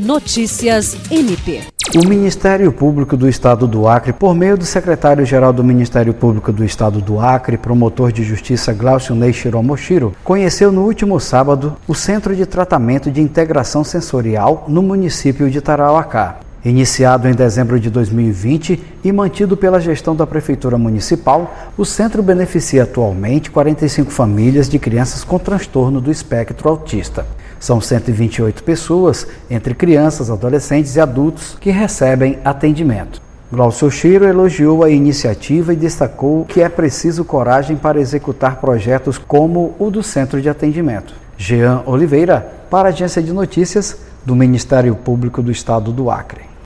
Notícias MP. O Ministério Público do Estado do Acre, por meio do secretário-geral do Ministério Público do Estado do Acre, promotor de justiça Glaucio Ney Shiromoshiro, conheceu no último sábado o Centro de Tratamento de Integração Sensorial no município de Tarauacá. Iniciado em dezembro de 2020 e mantido pela gestão da Prefeitura Municipal, o centro beneficia atualmente 45 famílias de crianças com transtorno do espectro autista. São 128 pessoas, entre crianças, adolescentes e adultos, que recebem atendimento. Glaucio Chiro elogiou a iniciativa e destacou que é preciso coragem para executar projetos como o do Centro de Atendimento. Jean Oliveira, para a Agência de Notícias do Ministério Público do Estado do Acre.